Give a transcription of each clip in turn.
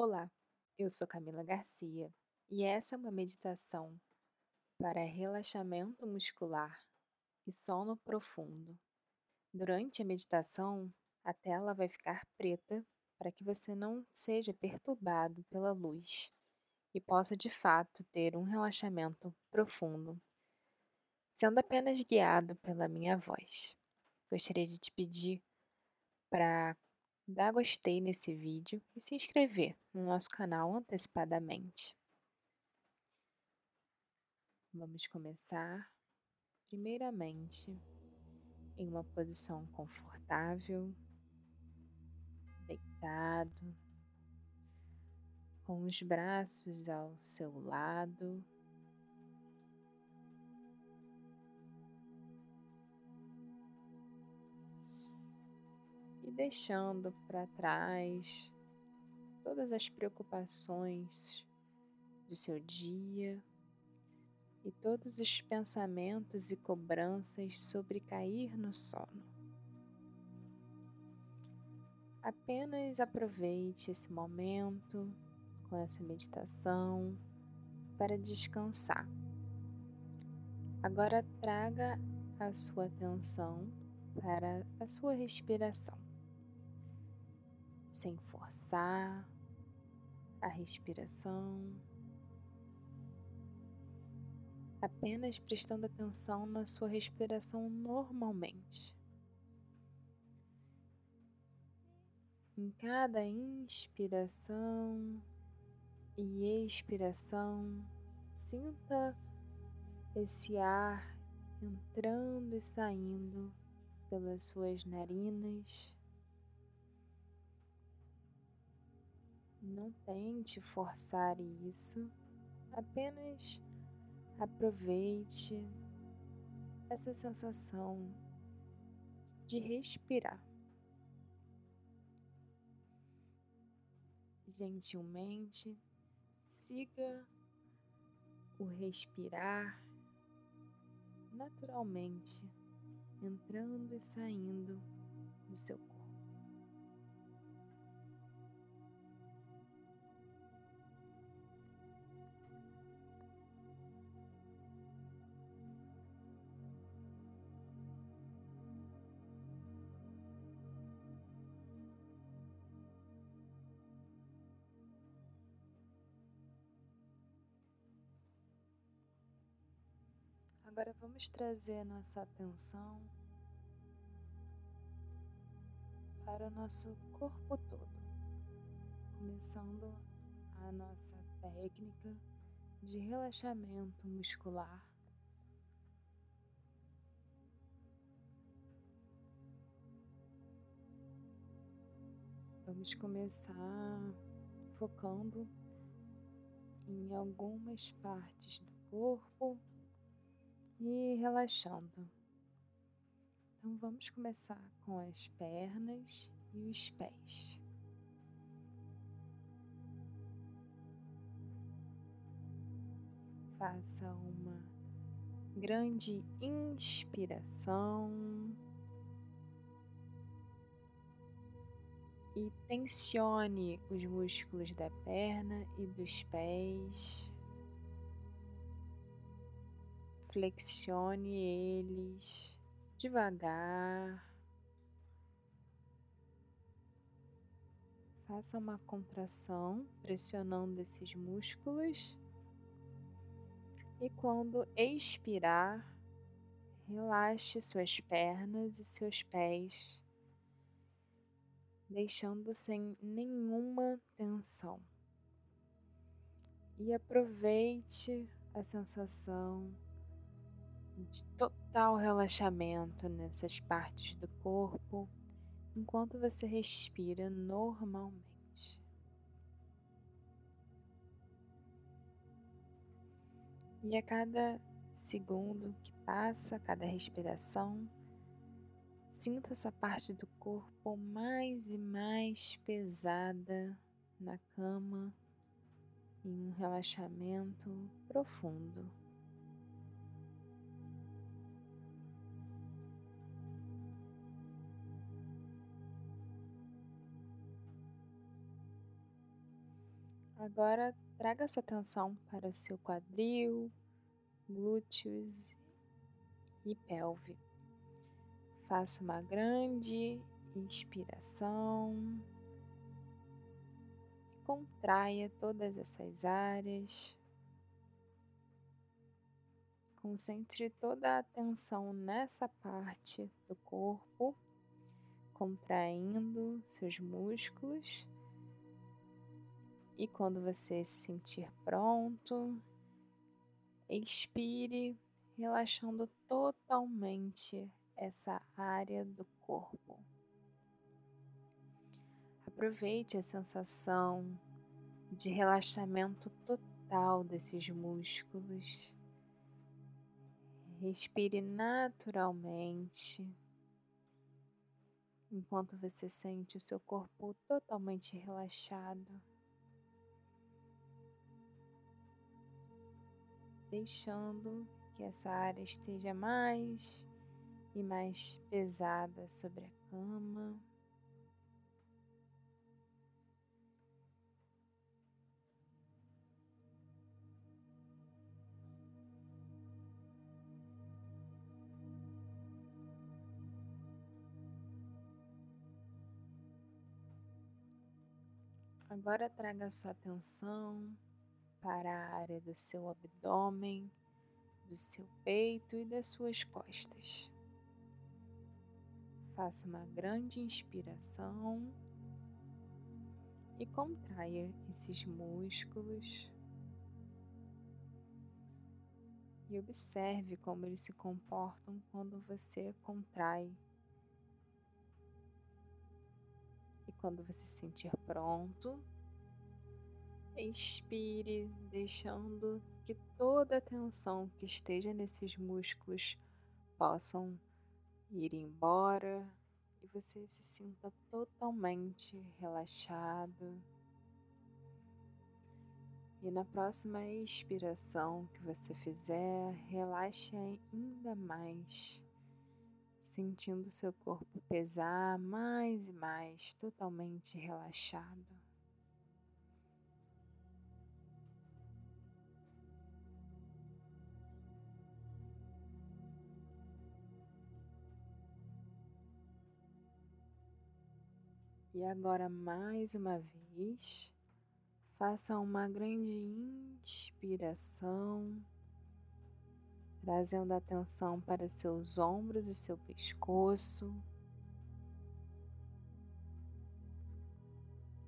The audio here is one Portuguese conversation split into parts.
Olá, eu sou Camila Garcia e essa é uma meditação para relaxamento muscular e sono profundo. Durante a meditação, a tela vai ficar preta para que você não seja perturbado pela luz e possa de fato ter um relaxamento profundo, sendo apenas guiado pela minha voz. Gostaria de te pedir para dar gostei nesse vídeo e se inscrever no nosso canal antecipadamente. Vamos começar, primeiramente, em uma posição confortável, deitado, com os braços ao seu lado deixando para trás todas as preocupações de seu dia e todos os pensamentos e cobranças sobre cair no sono. Apenas aproveite esse momento com essa meditação para descansar. Agora traga a sua atenção para a sua respiração sem forçar a respiração, apenas prestando atenção na sua respiração normalmente. Em cada inspiração e expiração, sinta esse ar entrando e saindo pelas suas narinas Não tente forçar isso, apenas aproveite essa sensação de respirar. Gentilmente siga o respirar naturalmente, entrando e saindo do seu Agora vamos trazer nossa atenção para o nosso corpo todo, começando a nossa técnica de relaxamento muscular. Vamos começar focando em algumas partes do corpo e relaxando. Então vamos começar com as pernas e os pés. Faça uma grande inspiração e tensione os músculos da perna e dos pés flexione eles devagar. Faça uma contração pressionando esses músculos. E quando expirar, relaxe suas pernas e seus pés, deixando sem nenhuma tensão. E aproveite a sensação de total relaxamento nessas partes do corpo enquanto você respira normalmente. E a cada segundo que passa, cada respiração, sinta essa parte do corpo mais e mais pesada na cama em um relaxamento profundo. Agora traga sua atenção para o seu quadril, glúteos e pelve. Faça uma grande inspiração e contraia todas essas áreas. Concentre toda a atenção nessa parte do corpo, contraindo seus músculos. E quando você se sentir pronto, expire, relaxando totalmente essa área do corpo. Aproveite a sensação de relaxamento total desses músculos. Respire naturalmente, enquanto você sente o seu corpo totalmente relaxado. Deixando que essa área esteja mais e mais pesada sobre a cama. Agora traga sua atenção para a área do seu abdômen, do seu peito e das suas costas. Faça uma grande inspiração e contraia esses músculos. E observe como eles se comportam quando você contrai E quando você se sentir pronto, expire, deixando que toda a tensão que esteja nesses músculos possam ir embora e você se sinta totalmente relaxado. E na próxima expiração que você fizer, relaxe ainda mais sentindo seu corpo pesar mais e mais, totalmente relaxado. E agora, mais uma vez, faça uma grande inspiração trazendo atenção para seus ombros e seu pescoço.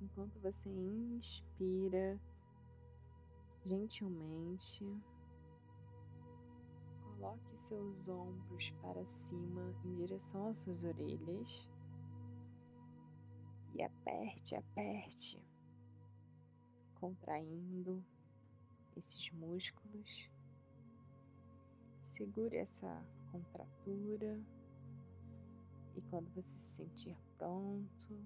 Enquanto você inspira gentilmente, coloque seus ombros para cima em direção às suas orelhas e aperte, aperte, contraindo esses músculos. Segure essa contratura e quando você se sentir pronto,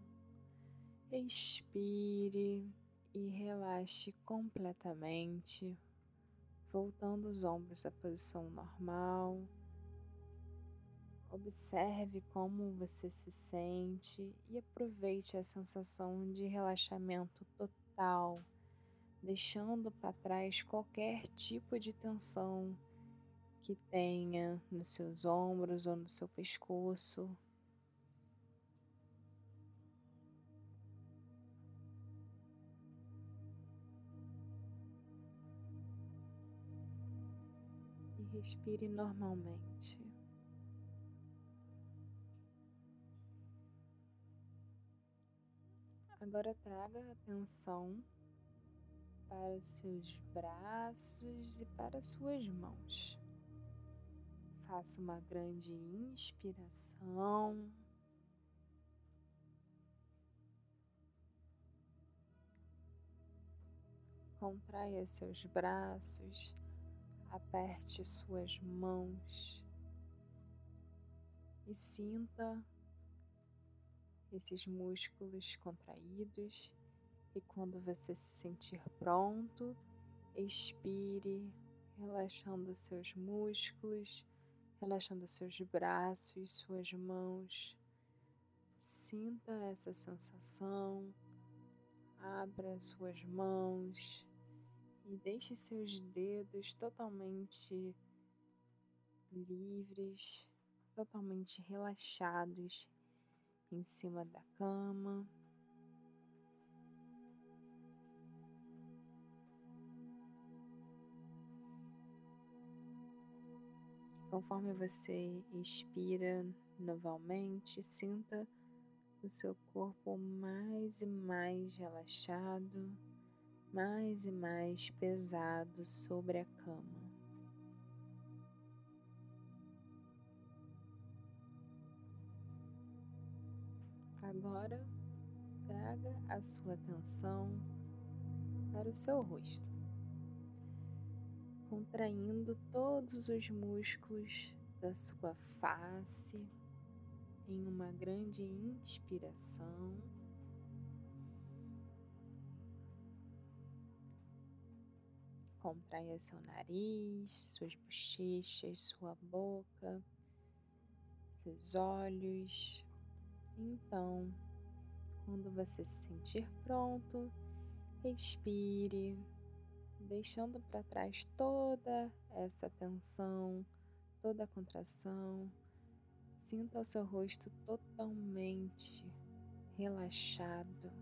expire e relaxe completamente, voltando os ombros à posição normal. Observe como você se sente e aproveite a sensação de relaxamento total, deixando para trás qualquer tipo de tensão que tenha nos seus ombros ou no seu pescoço. E respire normalmente. Agora traga atenção para os seus braços e para suas mãos. Faça uma grande inspiração. Contraia seus braços, aperte suas mãos e sinta esses músculos contraídos. E quando você se sentir pronto, expire, relaxando seus músculos relaxando seus braços, suas mãos. Sinta essa sensação abra suas mãos e deixe seus dedos totalmente livres, totalmente relaxados em cima da cama. Conforme você expira novamente, sinta o seu corpo mais e mais relaxado, mais e mais pesado sobre a cama. Agora, traga a sua atenção para o seu rosto contraindo todos os músculos da sua face em uma grande inspiração. Contraia seu nariz, suas bochechas, sua boca, seus olhos. Então, quando você se sentir pronto, expire deixando para trás toda essa tensão, toda a contração. Sinta o seu rosto totalmente relaxado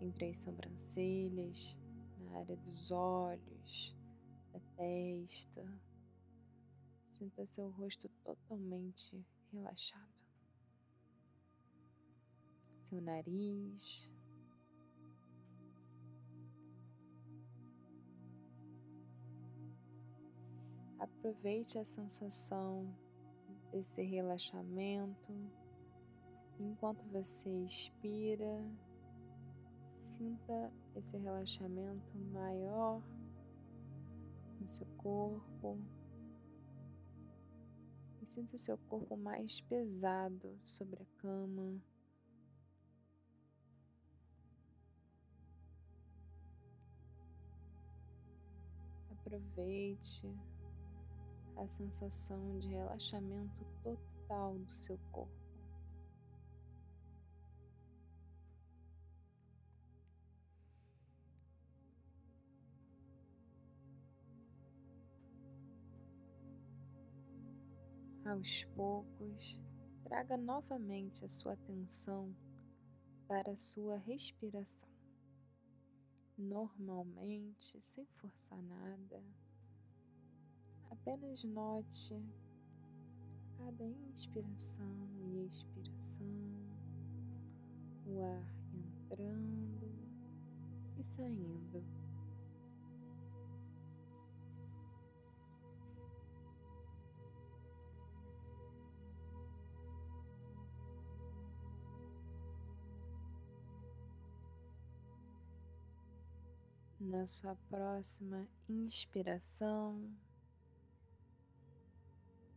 entre as sobrancelhas, na área dos olhos, da testa. Sinta seu rosto totalmente relaxado. Seu nariz, Aproveite a sensação desse relaxamento enquanto você expira. Sinta esse relaxamento maior no seu corpo e sinta o seu corpo mais pesado sobre a cama. Aproveite a sensação de relaxamento total do seu corpo. Aos poucos, traga novamente a sua atenção para a sua respiração. Normalmente, sem forçar nada, Apenas note cada inspiração e expiração, o ar entrando e saindo. Na sua próxima inspiração,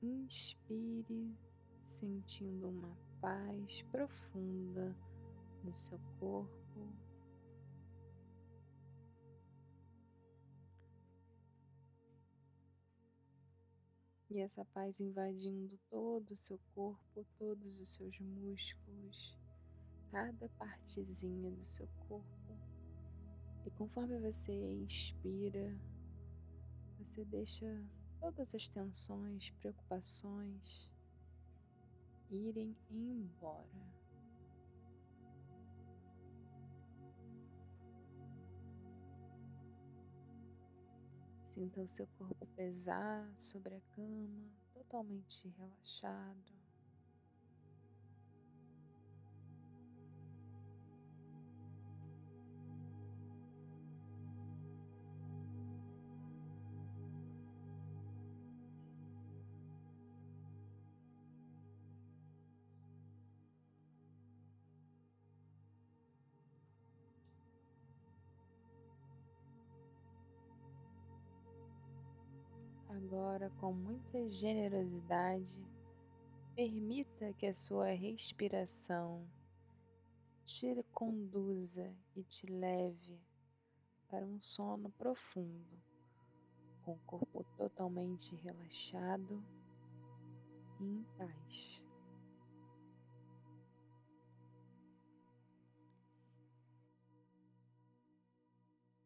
Inspire, sentindo uma paz profunda no seu corpo. E essa paz invadindo todo o seu corpo, todos os seus músculos, cada partezinha do seu corpo. E conforme você expira, você deixa todas as tensões, preocupações irem embora. Sinta o seu corpo pesar sobre a cama, totalmente relaxado. Agora, com muita generosidade, permita que a sua respiração te conduza e te leve para um sono profundo, com o corpo totalmente relaxado e em paz.